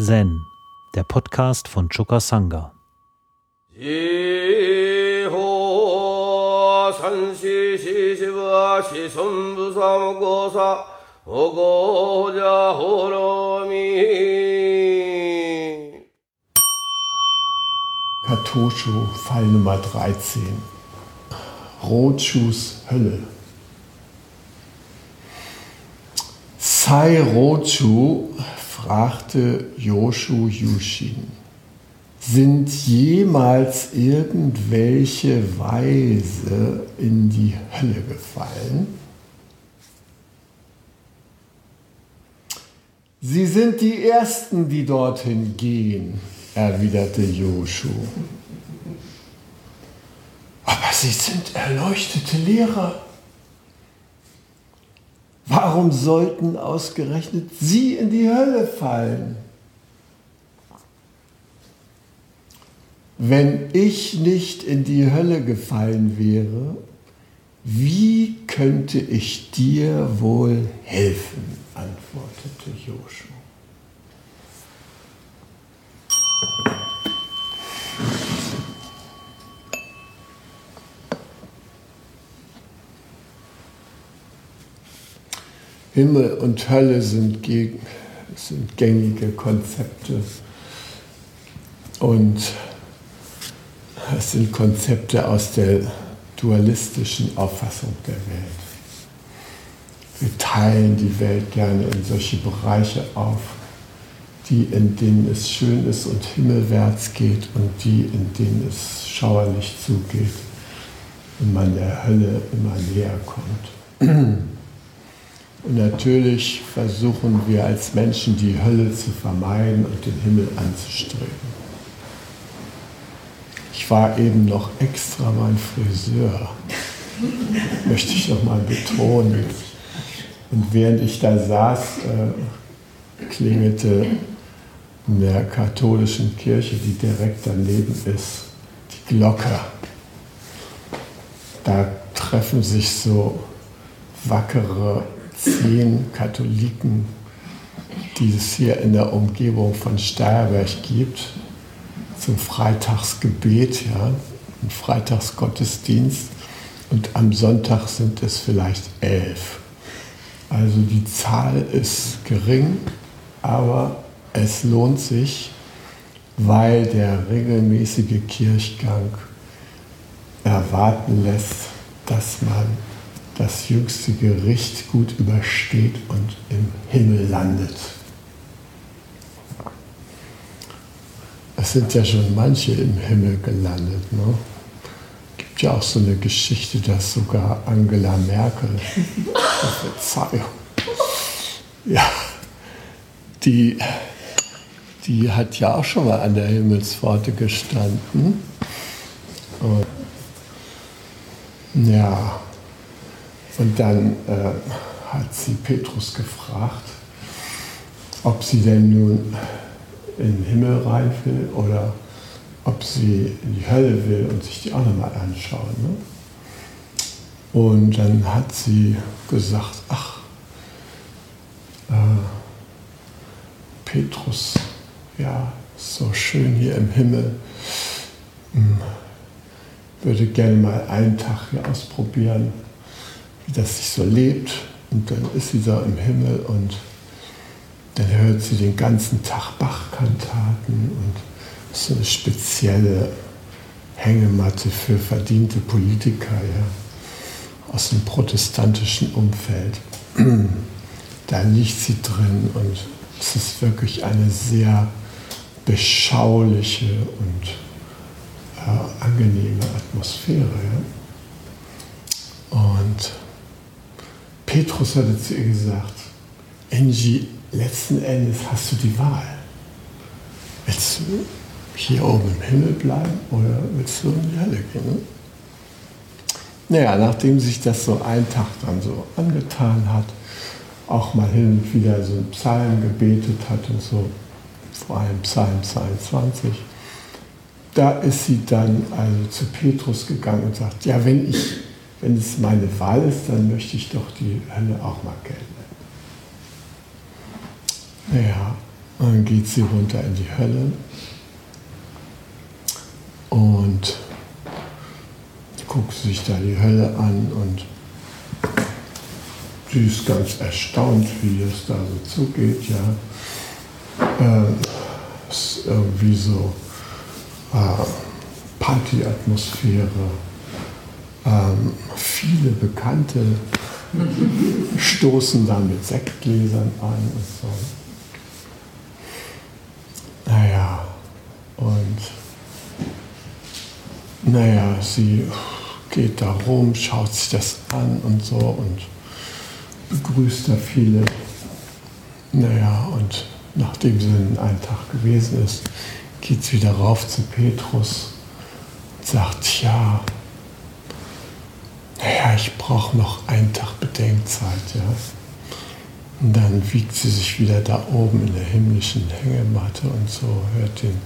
Zen, der Podcast von Choka Sangha. Katosho, Fall Nummer 13. Rochus Hölle. Sai Rochu fragte Yoshu Yushin, sind jemals irgendwelche Weise in die Hölle gefallen? Sie sind die Ersten, die dorthin gehen, erwiderte Joshu. Aber sie sind erleuchtete Lehrer. Warum sollten ausgerechnet sie in die Hölle fallen? Wenn ich nicht in die Hölle gefallen wäre, wie könnte ich dir wohl helfen? antwortete Joshua. Himmel und Hölle sind, gegen, sind gängige Konzepte und es sind Konzepte aus der dualistischen Auffassung der Welt. Wir teilen die Welt gerne in solche Bereiche auf, die, in denen es schön ist und himmelwärts geht und die, in denen es schauerlich zugeht und man der Hölle immer näher kommt. Und natürlich versuchen wir als Menschen die Hölle zu vermeiden und den Himmel anzustreben. Ich war eben noch extra mein Friseur, möchte ich noch mal betonen. Und während ich da saß, äh, klingelte in der katholischen Kirche, die direkt daneben ist, die Glocke. Da treffen sich so wackere zehn Katholiken, die es hier in der Umgebung von Steierberg gibt, zum Freitagsgebet, ja, ein Freitagsgottesdienst. Und am Sonntag sind es vielleicht elf. Also die Zahl ist gering, aber es lohnt sich, weil der regelmäßige Kirchgang erwarten lässt, dass man das jüngste Gericht gut übersteht und im Himmel landet. Es sind ja schon manche im Himmel gelandet. Ne? gibt ja auch so eine Geschichte, dass sogar Angela Merkel, Verzeihung, ja, die, die hat ja auch schon mal an der Himmelspforte gestanden. Und, ja, und dann äh, hat sie Petrus gefragt, ob sie denn nun in den Himmel rein will oder ob sie in die Hölle will und sich die auch nochmal anschauen. Ne? Und dann hat sie gesagt, ach, äh, Petrus, ja, so schön hier im Himmel, hm, würde gerne mal einen Tag hier ausprobieren, wie das sich so lebt. Und dann ist sie da im Himmel und dann hört sie den ganzen Tag Bachkantaten und so eine spezielle Hängematte für verdiente Politiker ja, aus dem protestantischen Umfeld. Da liegt sie drin und es ist wirklich eine sehr beschauliche und äh, angenehme Atmosphäre. Ja. Und Petrus hatte zu ihr gesagt, Angie, letzten Endes hast du die Wahl. Willst du hier oben im Himmel bleiben oder willst du in die Hölle gehen? Ne? Naja, nachdem sich das so ein Tag dann so angetan hat, auch mal hin und wieder so einen Psalm gebetet hat und so, vor allem Psalm 22, da ist sie dann also zu Petrus gegangen und sagt, ja, wenn, ich, wenn es meine Wahl ist, dann möchte ich doch die Hölle auch mal kennen. Und dann geht sie runter in die Hölle und guckt sich da die Hölle an und sie ist ganz erstaunt, wie es da so zugeht. Ja. Äh, ist irgendwie so äh, Partyatmosphäre. Ähm, viele Bekannte stoßen da mit Sektgläsern an und so. Naja, und naja, sie geht da rum, schaut sich das an und so und begrüßt da viele. Naja, und nachdem sie einen Tag gewesen ist, geht sie wieder rauf zu Petrus und sagt, ja, ich brauche noch einen Tag Bedenkzeit, ja. Und dann wiegt sie sich wieder da oben in der himmlischen Hängematte und so, hört den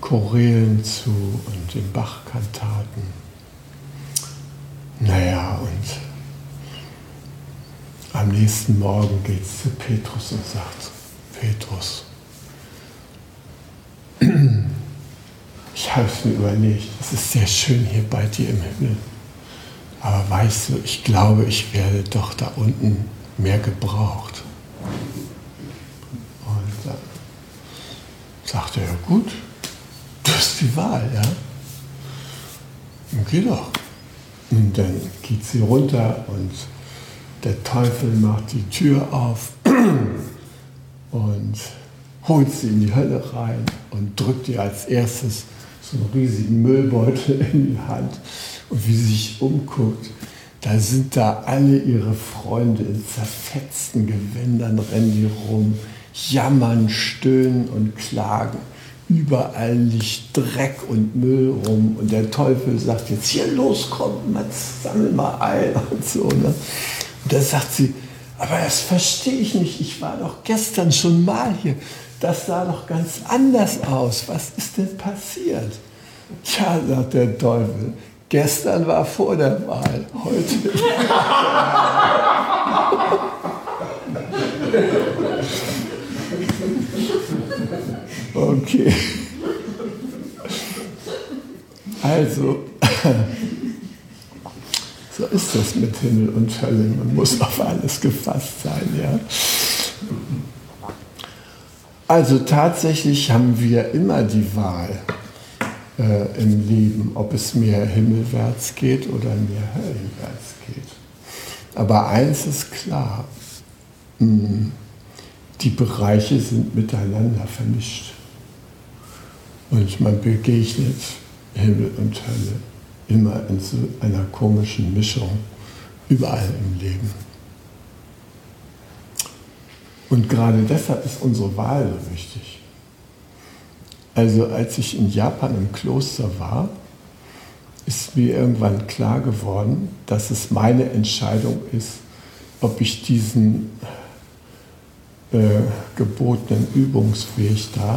Chorälen zu und den Bachkantaten. Naja, und am nächsten Morgen geht sie zu Petrus und sagt, Petrus, ich habe es mir überlegt, es ist sehr schön hier bei dir im Himmel. Aber weißt du, ich glaube, ich werde doch da unten mehr gebraucht. Und dann sagt er, ja gut, du hast die Wahl, ja. Und geh doch. Und dann geht sie runter und der Teufel macht die Tür auf und holt sie in die Hölle rein und drückt ihr als erstes so einen riesigen Müllbeutel in die Hand und wie sie sich umguckt, da sind da alle ihre Freunde in zerfetzten Gewändern, rennen die rum, jammern, stöhnen und klagen. Überall liegt Dreck und Müll rum und der Teufel sagt jetzt hier los, komm, Mats, sammel mal ein und so. Ne? Und da sagt sie, aber das verstehe ich nicht, ich war doch gestern schon mal hier, das sah doch ganz anders aus, was ist denn passiert? Tja, sagt der Teufel, Gestern war vor der Wahl, heute. Okay. Also, so ist das mit Himmel und Hölle. Man muss auf alles gefasst sein, ja. Also tatsächlich haben wir immer die Wahl äh, im Leben, ob es mehr himmelwärts geht oder mehr höllenwärts geht. Aber eins ist klar, mh, hm, die Bereiche sind miteinander vermischt. Und man begegnet Himmel und Hölle immer in so einer komischen Mischung überall im Leben. Und gerade deshalb ist unsere Wahl so wichtig. Also als ich in Japan im Kloster war, ist mir irgendwann klar geworden, dass es meine Entscheidung ist, ob ich diesen äh, gebotenen Übungsweg da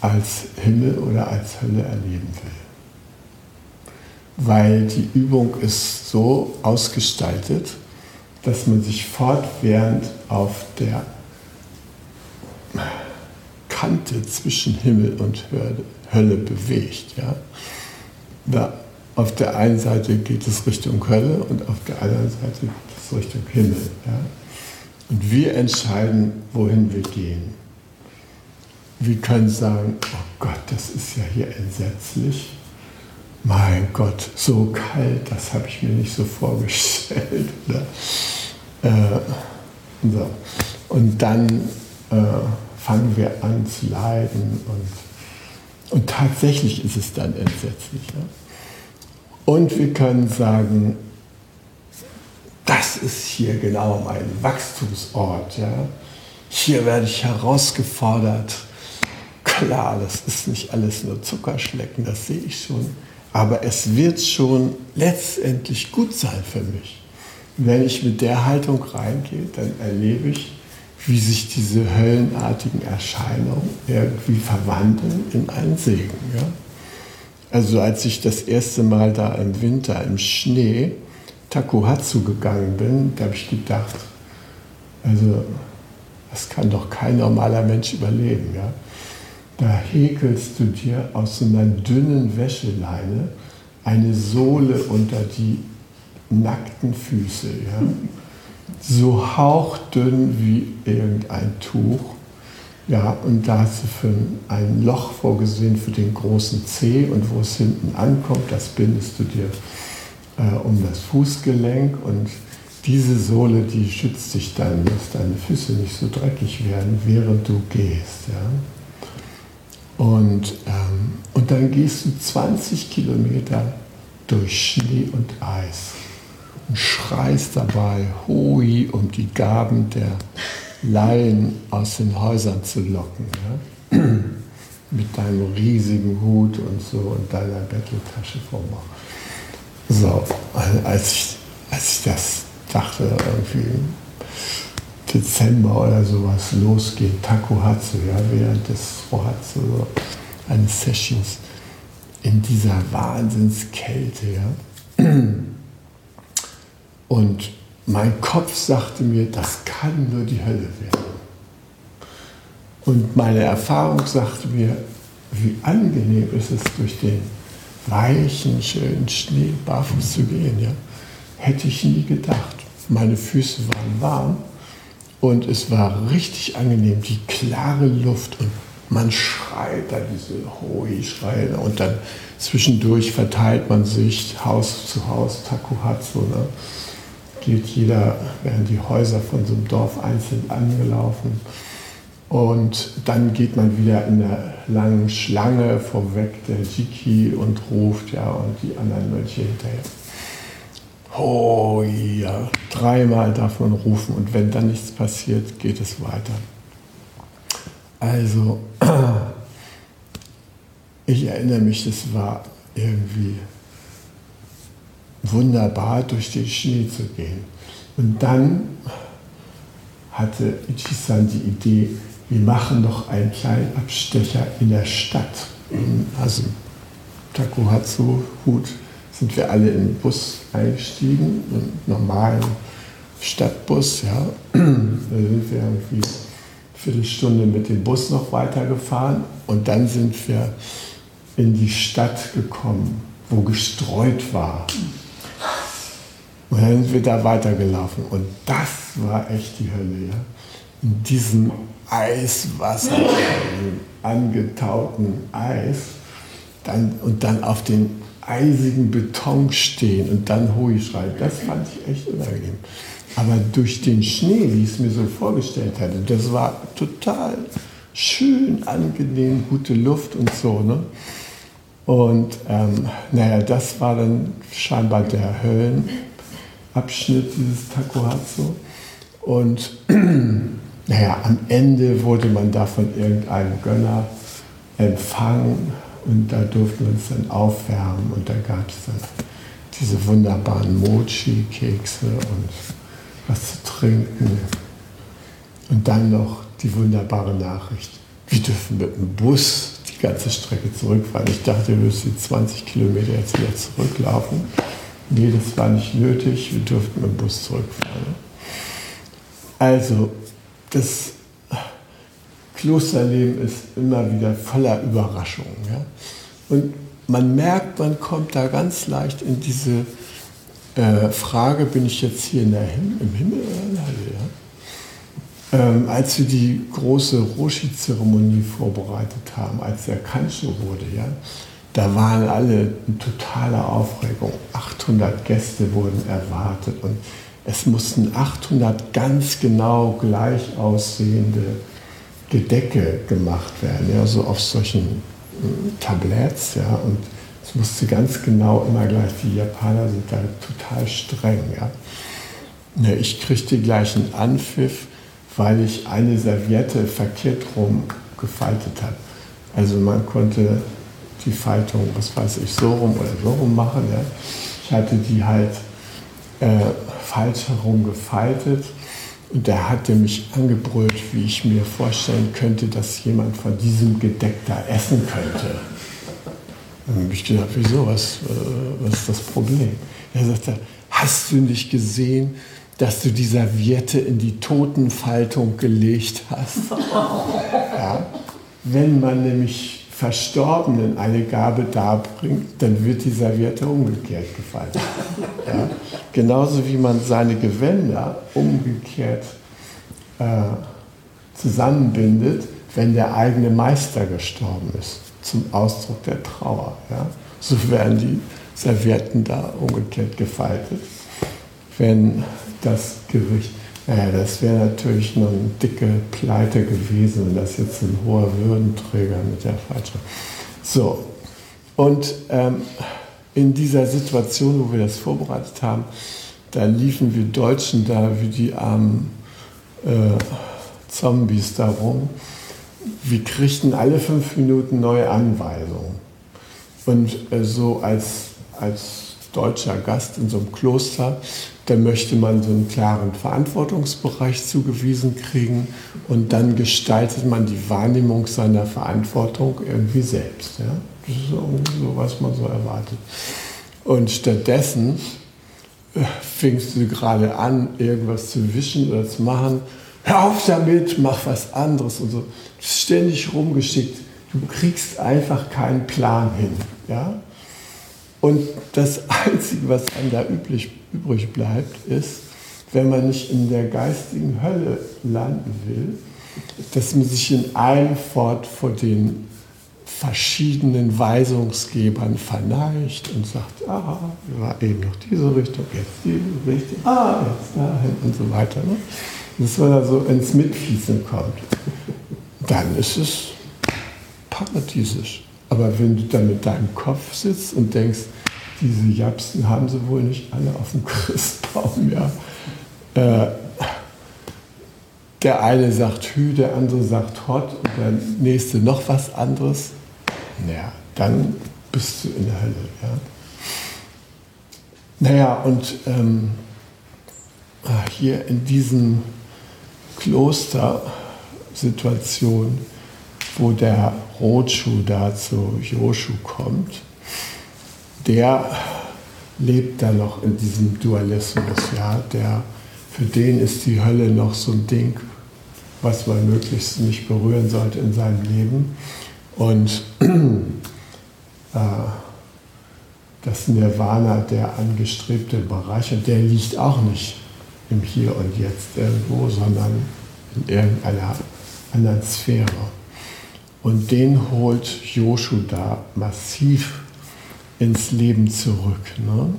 als Himmel oder als Hölle erleben will. Weil die Übung ist so ausgestaltet, dass man sich fortwährend auf der Kante zwischen Himmel und Hölle bewegt. Ja? Da auf der einen Seite geht es Richtung Hölle und auf der anderen Seite geht es Richtung Himmel. Ja? Und wir entscheiden, wohin wir gehen. Wir können sagen, oh Gott, das ist ja hier entsetzlich. Mein Gott, so kalt, das habe ich mir nicht so vorgestellt. Äh, so. Und dann äh, fangen wir an zu leiden und, und tatsächlich ist es dann entsetzlich. Ja? Und wir können sagen, das ist hier genau mein Wachstumsort. Ja? Hier werde ich herausgefordert. Klar, das ist nicht alles nur Zuckerschlecken, das sehe ich schon. Aber es wird schon letztendlich gut sein für mich. Wenn ich mit der Haltung reingehe, dann erlebe ich, wie sich diese höllenartigen Erscheinungen irgendwie verwandeln in einen Segen. Ja? Also als ich das erste Mal da im Winter im Schnee Takuhatsu gegangen bin, da habe ich gedacht, also Das kann doch kein normaler Mensch überleben. Ja? Da häkelst du dir aus so einer dünnen Wäscheleine eine Sohle unter die nackten Füße. Ja? So hauchdünn wie irgendein Tuch. Ja, und da hast du für ein Loch vorgesehen für den großen Zeh und wo es hinten ankommt, das bindest du dir äh, um das Fußgelenk und diese Sohle, die schützt dich dann, dass deine Füße nicht so dreckig werden, während du gehst. Ja? Und, ähm, und dann gehst du 20 Kilometer durch Schnee und Eis und schreist dabei Hui, um die Gaben der Laien aus den Häusern zu locken. Ja? Mit deinem riesigen Hut und so und deiner Betteltasche vor Bauch. So, als ich, als ich das dachte, irgendwie im Dezember oder sowas losgeht, Takuhatsu, ja, während des Rohatsu, so eines Sessions, in dieser Wahnsinnskälte, ja. Und mein Kopf sagte mir, das kann nur die Hölle werden. Und meine Erfahrung sagte mir, wie angenehm ist es, durch den weichen, schönen Schnee barfuß zu gehen. Ja? Hätte ich nie gedacht. Meine Füße waren warm und es war richtig angenehm, die klare Luft und man schreit da diese Hoi-Schreie und dann zwischendurch verteilt man sich Haus zu Haus, Takuhatsu. Ne? Geht jeder, werden die Häuser von so einem Dorf einzeln angelaufen. Und dann geht man wieder in der langen Schlange vorweg der Jiki und ruft ja und die anderen Mönche hinterher. Oh ja, dreimal darf man rufen und wenn dann nichts passiert, geht es weiter. Also, ich erinnere mich, es war irgendwie wunderbar, durch den Schnee zu gehen. Und dann hatte Ichisan die Idee, wir machen noch einen kleinen Abstecher in der Stadt. Also Takuhatsu, Hut, sind wir alle in den Bus eingestiegen, einen normalen Stadtbus. Ja. Da sind wir irgendwie eine Viertelstunde mit dem Bus noch weitergefahren und dann sind wir in die Stadt gekommen, wo gestreut war. Und dann sind wir da weitergelaufen und das war echt die Hölle. Ja. In diesem Eiswasser, angetauten Eis dann, und dann auf den eisigen Beton stehen und dann Hui schreiben. Das fand ich echt unangenehm. Aber durch den Schnee, wie ich es mir so vorgestellt hatte, das war total schön, angenehm, gute Luft und so. Ne? Und ähm, naja, das war dann scheinbar der Höllenabschnitt dieses Takohatsu. Und naja, am Ende wurde man da von irgendeinem Gönner empfangen und da durften wir uns dann aufwärmen und da gab es dann diese wunderbaren Mochi-Kekse und was zu trinken. Und dann noch die wunderbare Nachricht, wir dürfen mit dem Bus die ganze Strecke zurückfahren. Ich dachte, wir müssen 20 Kilometer jetzt wieder zurücklaufen. Nee, das war nicht nötig, wir durften mit dem Bus zurückfahren. Also, das Klosterleben ist immer wieder voller Überraschungen. Ja? Und man merkt, man kommt da ganz leicht in diese äh, Frage, bin ich jetzt hier in der Him im Himmel oder in der Hölle? Ja? Ähm, als wir die große Roshi-Zeremonie vorbereitet haben, als der Kancho wurde, ja, da waren alle in totaler Aufregung. 800 Gäste wurden erwartet und es mussten 800 ganz genau gleich aussehende Gedecke gemacht werden, ja, so auf solchen äh, Tabletts, ja, und es musste ganz genau immer gleich, die Japaner sind da total streng, ja. ja ich kriegte gleich einen Anpfiff, weil ich eine Serviette verkehrt rum gefaltet habe. Also man konnte die Faltung, was weiß ich, so rum oder so rum machen. Ja. Ich hatte die halt äh, falsch herum gefaltet und der hatte mich angebrüllt, wie ich mir vorstellen könnte, dass jemand von diesem Gedeck da essen könnte. Dann habe ich gedacht, wieso, was, äh, was ist das Problem? Er sagte, hast du nicht gesehen, dass du die Serviette in die Totenfaltung gelegt hast. Ja? Wenn man nämlich Verstorbenen eine Gabe darbringt, dann wird die Serviette umgekehrt gefaltet. Ja? Genauso wie man seine Gewänder umgekehrt äh, zusammenbindet, wenn der eigene Meister gestorben ist, zum Ausdruck der Trauer. Ja? So werden die Servietten da umgekehrt gefaltet. Wenn das Gericht, naja, das wäre natürlich eine dicke Pleite gewesen, wenn das jetzt ein hoher Würdenträger mit der falschen. So, und ähm, in dieser Situation, wo wir das vorbereitet haben, da liefen wir Deutschen da wie die armen äh, Zombies da rum. Wir kriegten alle fünf Minuten neue Anweisungen. Und äh, so als, als deutscher Gast in so einem Kloster, da möchte man so einen klaren Verantwortungsbereich zugewiesen kriegen und dann gestaltet man die Wahrnehmung seiner Verantwortung irgendwie selbst. Ja? Das ist so, was man so erwartet. Und stattdessen äh, fingst du gerade an, irgendwas zu wischen oder zu machen. Hör auf damit, mach was anderes und so. Ständig rumgeschickt. Du kriegst einfach keinen Plan hin. Ja? Und das Einzige, was einem da üblich, übrig bleibt, ist, wenn man nicht in der geistigen Hölle landen will, dass man sich in einem Fort vor den verschiedenen Weisungsgebern verneigt und sagt, ah, war eben noch diese Richtung, jetzt diese Richtung, ah, jetzt dahin und so weiter. Ne? Dass man da so ins Mitfließen kommt. Dann ist es paradiesisch. Aber wenn du dann mit deinem Kopf sitzt und denkst, diese Japsen haben sie wohl nicht alle auf dem Christbaum, ja. Äh, der eine sagt Hü, der andere sagt Hot und der nächste noch was anderes. Naja, dann bist du in der Hölle. Ja. Naja, und ähm, ah, hier in diesen Klostersituationen, wo der Rotschuh da zu Joshu kommt, der lebt da noch in diesem Dualismus. Ja? Der, für den ist die Hölle noch so ein Ding, was man möglichst nicht berühren sollte in seinem Leben. Und äh, das Nirvana, der angestrebte Bereich, und der liegt auch nicht im Hier und Jetzt irgendwo, sondern in irgendeiner anderen Sphäre. Und den holt Joshu da massiv ins Leben zurück. Ne?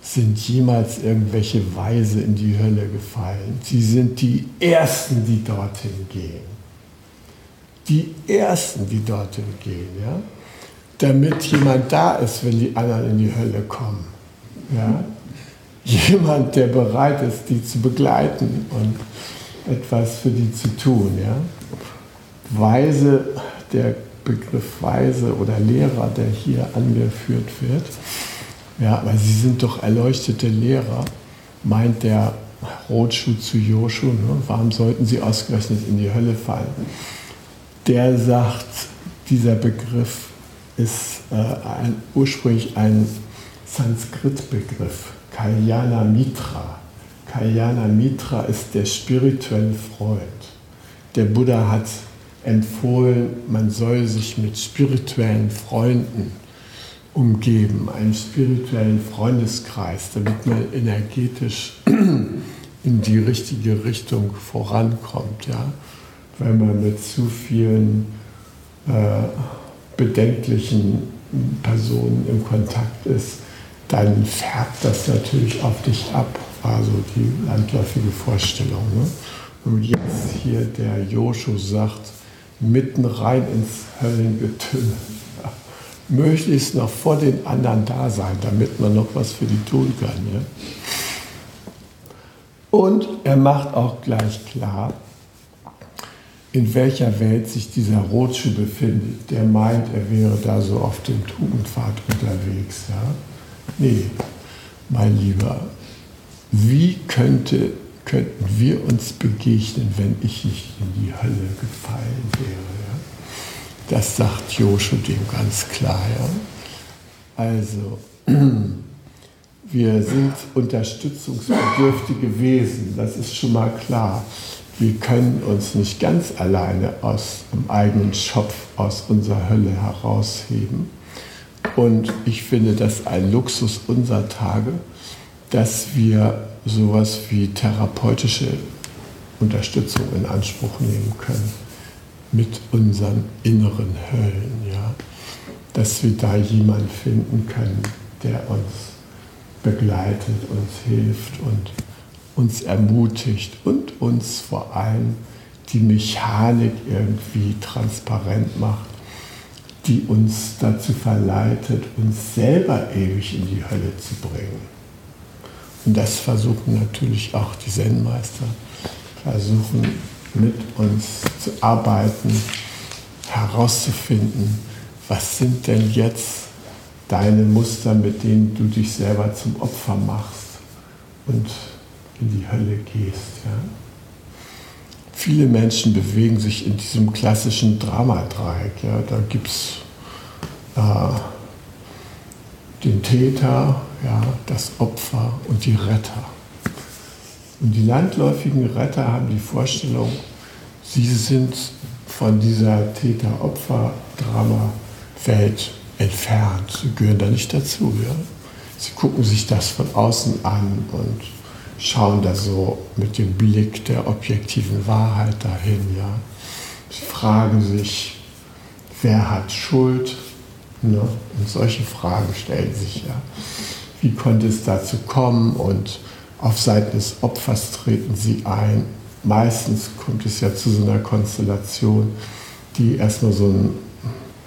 Sind jemals irgendwelche Weise in die Hölle gefallen? Sie sind die Ersten, die dorthin gehen. Die Ersten, die dorthin gehen. Ja? Damit jemand da ist, wenn die anderen in die Hölle kommen. Ja? Jemand, der bereit ist, die zu begleiten und etwas für die zu tun. Ja? Weise, der Begriff Weise oder Lehrer, der hier angeführt wird. Ja, aber sie sind doch erleuchtete Lehrer, meint der Rotschuh zu Joshu. Ne? Warum sollten sie ausgerechnet in die Hölle fallen? Der sagt, dieser Begriff ist äh, ein, ursprünglich ein Sanskrit-Begriff, Kalyana Mitra. Kalyana Mitra ist der spirituelle Freund. Der Buddha hat empfohlen, man soll sich mit spirituellen Freunden umgeben, einen spirituellen Freundeskreis, damit man energetisch in die richtige Richtung vorankommt. Ja? Wenn man mit zu vielen äh, bedenklichen Personen im Kontakt ist, dann färbt das natürlich auf dich ab. Also die landläufige Vorstellung. Ne? Und jetzt hier der Joshu sagt, mitten rein ins Höllengetümmel. Ja. Möglichst noch vor den anderen da sein, damit man noch was für die tun kann. Ja. Und er macht auch gleich klar, in welcher Welt sich dieser Rotschuh befindet. Der meint, er wäre da so auf dem Tugendpfad unterwegs. Ja? Nee, mein Lieber, wie könnte könnten wir uns begegnen, wenn ich nicht in die Hölle gefallen wäre. Ja? Das sagt Joshu dem ganz klar. Ja? Also, wir sind unterstützungsbedürftige Wesen, das ist schon mal klar. Wir können uns nicht ganz alleine aus dem eigenen Schopf, aus unserer Hölle herausheben. Und ich finde das ein Luxus unserer Tage, dass wir sowas wie therapeutische Unterstützung in Anspruch nehmen können mit unseren inneren Höllen. Ja? Dass wir da jemanden finden können, der uns begleitet, uns hilft und uns ermutigt und uns vor allem die Mechanik irgendwie transparent macht, die uns dazu verleitet, uns selber ewig in die Hölle zu bringen. Und das versuchen natürlich auch die Zen-Meister, versuchen mit uns zu arbeiten, herauszufinden, was sind denn jetzt deine Muster, mit denen du dich selber zum Opfer machst und in die Hölle gehst. Ja? Viele Menschen bewegen sich in diesem klassischen Dramadreieck. Ja? Da gibt es äh, den Täter, ja, das Opfer und die Retter. Und die landläufigen Retter haben die Vorstellung, sie sind von dieser Täter-Opfer-Drama-Welt entfernt. Sie gehören da nicht dazu. Ja? Sie gucken sich das von außen an und schauen da so mit dem Blick der objektiven Wahrheit dahin. Ja? Sie fragen sich, wer hat Schuld? Ne? Und solche Fragen stellen sich ja. Wie konnte es dazu kommen? Und auf Seiten des Opfers treten sie ein. Meistens kommt es ja zu so einer Konstellation, die erstmal so ein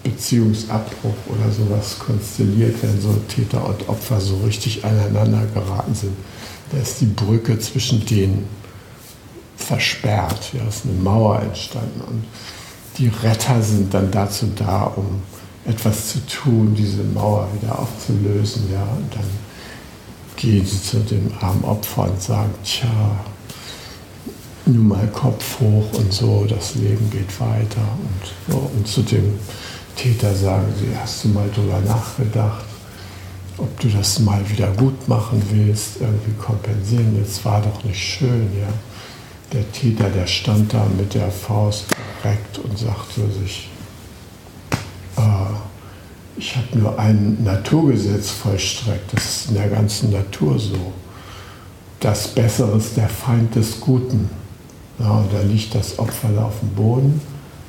Beziehungsabbruch oder sowas konstelliert, wenn so Täter und Opfer so richtig aneinander geraten sind. Da ist die Brücke zwischen denen versperrt. Ja, ist eine Mauer entstanden. Und die Retter sind dann dazu da, um etwas zu tun, diese Mauer wieder aufzulösen. Ja, und dann gehen sie zu dem armen Opfer und sagen, tja, nun mal Kopf hoch und so, das Leben geht weiter. Und, so, und zu dem Täter sagen sie, hast du mal drüber nachgedacht, ob du das mal wieder gut machen willst, irgendwie kompensieren willst, war doch nicht schön, ja. Der Täter, der stand da mit der Faust direkt und sagte sich, ich habe nur ein Naturgesetz vollstreckt, das ist in der ganzen Natur so. Das Bessere ist der Feind des Guten. Ja, da liegt das Opfer auf dem Boden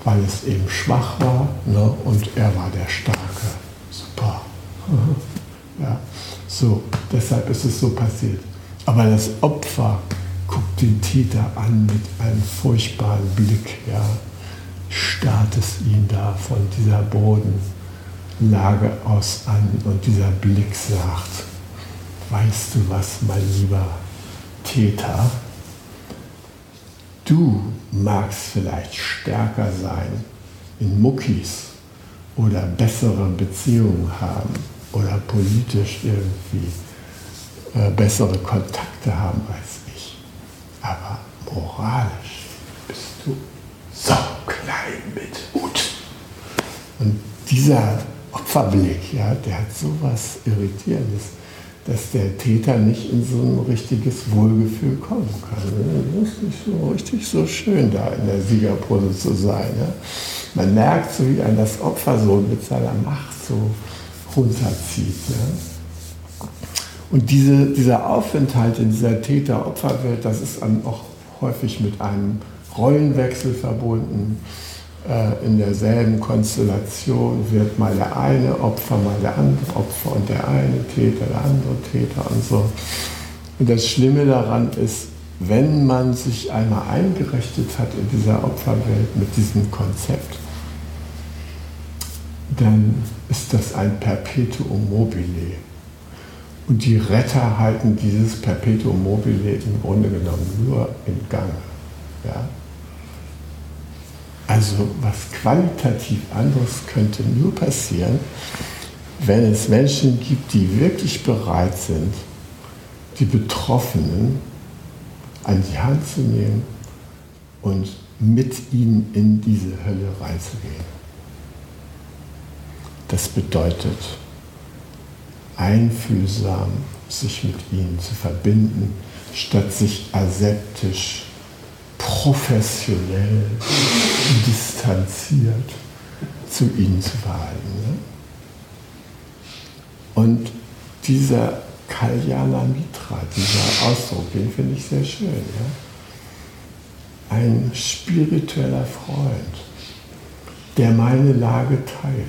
weil es eben schwach war ne? und er war der Starke. Super. Ja, so, deshalb ist es so passiert. Aber das Opfer guckt den Täter an mit einem furchtbaren Blick, ja, starrt es ihn da von dieser Bodenlage aus an und dieser Blick sagt, weißt du was, mein lieber Täter, Du magst vielleicht stärker sein in Muckis oder bessere Beziehungen haben oder politisch irgendwie äh, bessere Kontakte haben als ich. Aber moralisch bist du so klein mit Hut. Und dieser Opferblick, ja, der hat sowas Irritierendes dass der Täter nicht in so ein richtiges Wohlgefühl kommen kann. Das ist nicht so richtig so schön, da in der Siegerpose zu sein. Man merkt so, wie ein das Opfer so mit seiner Macht so runterzieht. Und diese, dieser Aufenthalt in dieser Täter-Opfer-Welt, das ist dann auch häufig mit einem Rollenwechsel verbunden in derselben Konstellation wird mal der eine Opfer, mal der andere Opfer und der eine Täter, der andere Täter und so. Und das Schlimme daran ist, wenn man sich einmal eingerichtet hat in dieser Opferwelt mit diesem Konzept, dann ist das ein Perpetuum mobile. Und die Retter halten dieses Perpetuum mobile im Grunde genommen nur in Gang. Ja? Also was qualitativ anderes könnte nur passieren, wenn es Menschen gibt, die wirklich bereit sind, die Betroffenen an die Hand zu nehmen und mit ihnen in diese Hölle reinzugehen. Das bedeutet einfühlsam, sich mit ihnen zu verbinden, statt sich aseptisch, professionell, distanziert zu ihnen zu verhalten. Ne? Und dieser Kalyana Mitra, dieser Ausdruck, den finde ich sehr schön. Ja? Ein spiritueller Freund, der meine Lage teilt,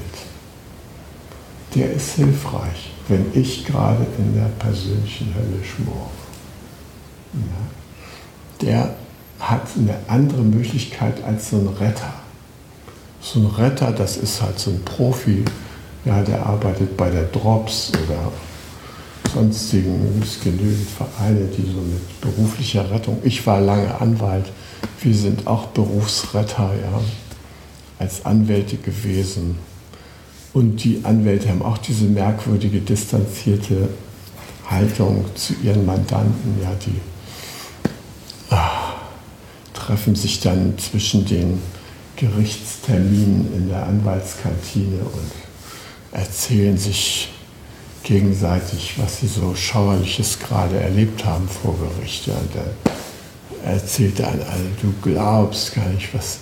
der ist hilfreich, wenn ich gerade in der persönlichen Hölle schmor. Ja? Der hat eine andere Möglichkeit als so ein Retter. So ein Retter, das ist halt so ein Profi, ja, der arbeitet bei der Drops oder sonstigen, es genügend Vereine, die so mit beruflicher Rettung, ich war lange Anwalt, wir sind auch Berufsretter, ja, als Anwälte gewesen. Und die Anwälte haben auch diese merkwürdige, distanzierte Haltung zu ihren Mandanten, ja, die ah, treffen sich dann zwischen den Gerichtsterminen in der Anwaltskantine und erzählen sich gegenseitig, was sie so Schauerliches gerade erlebt haben vor Gericht. Ja, und dann erzählt er alle, du glaubst gar nicht, was,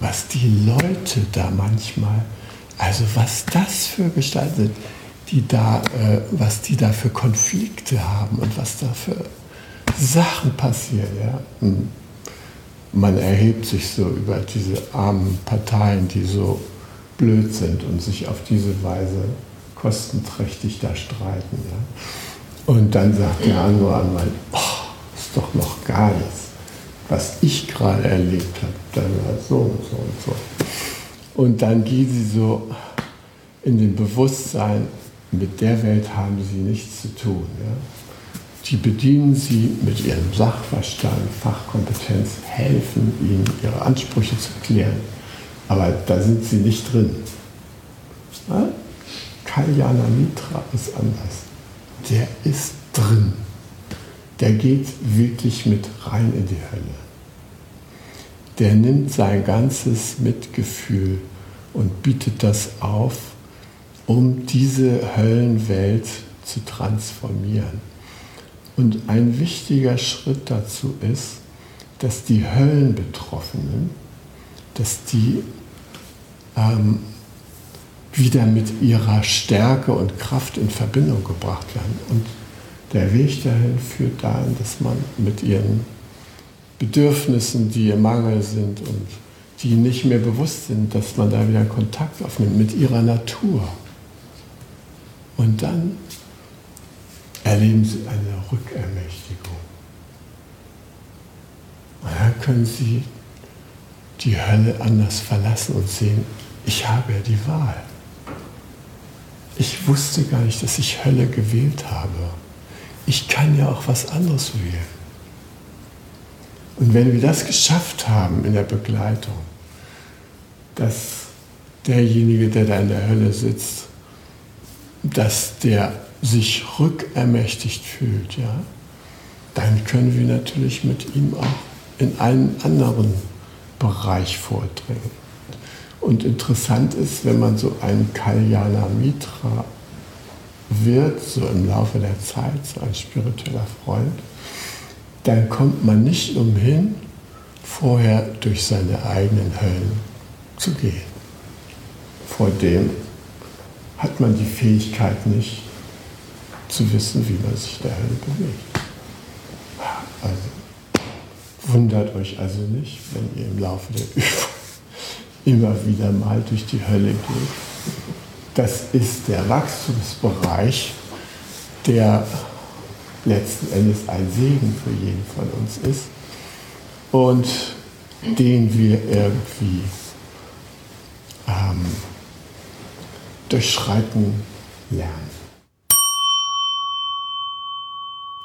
was die Leute da manchmal, also was das für Gestalten sind, die da, äh, was die da für Konflikte haben und was da für Sachen passieren. Ja. Und man erhebt sich so über diese armen Parteien, die so blöd sind und sich auf diese Weise kostenträchtig da streiten. Ja. Und dann sagt der andere einmal, oh, ist doch noch gar nichts, was ich gerade erlebt habe. Dann war so und so und so. Und dann gehen sie so in dem Bewusstsein, mit der Welt haben sie nichts zu tun. Ja. Die bedienen sie mit ihrem Sachverstand, Fachkompetenz, helfen ihnen, ihre Ansprüche zu klären. Aber da sind sie nicht drin. Ja? Kalyana Mitra ist anders. Der ist drin. Der geht wirklich mit rein in die Hölle. Der nimmt sein ganzes Mitgefühl und bietet das auf, um diese Höllenwelt zu transformieren. Und ein wichtiger Schritt dazu ist, dass die Höllenbetroffenen, dass die ähm, wieder mit ihrer Stärke und Kraft in Verbindung gebracht werden. Und der Weg dahin führt dahin, dass man mit ihren Bedürfnissen, die im Mangel sind und die nicht mehr bewusst sind, dass man da wieder Kontakt aufnimmt mit ihrer Natur. Und dann erleben sie eine Rückermächtigung. Und dann können sie die Hölle anders verlassen und sehen, ich habe ja die Wahl. Ich wusste gar nicht, dass ich Hölle gewählt habe. Ich kann ja auch was anderes wählen. Und wenn wir das geschafft haben in der Begleitung, dass derjenige, der da in der Hölle sitzt, dass der sich rückermächtigt fühlt, ja, dann können wir natürlich mit ihm auch in einen anderen Bereich vordringen. Und interessant ist, wenn man so ein Kalyana Mitra wird, so im Laufe der Zeit, so ein spiritueller Freund, dann kommt man nicht umhin, vorher durch seine eigenen Höllen zu gehen. Vor dem hat man die Fähigkeit nicht zu wissen, wie man sich der Hölle bewegt. Also wundert euch also nicht, wenn ihr im Laufe der Übung immer wieder mal durch die Hölle geht. Das ist der Wachstumsbereich, der letzten Endes ein Segen für jeden von uns ist und den wir irgendwie ähm, durchschreiten lernen.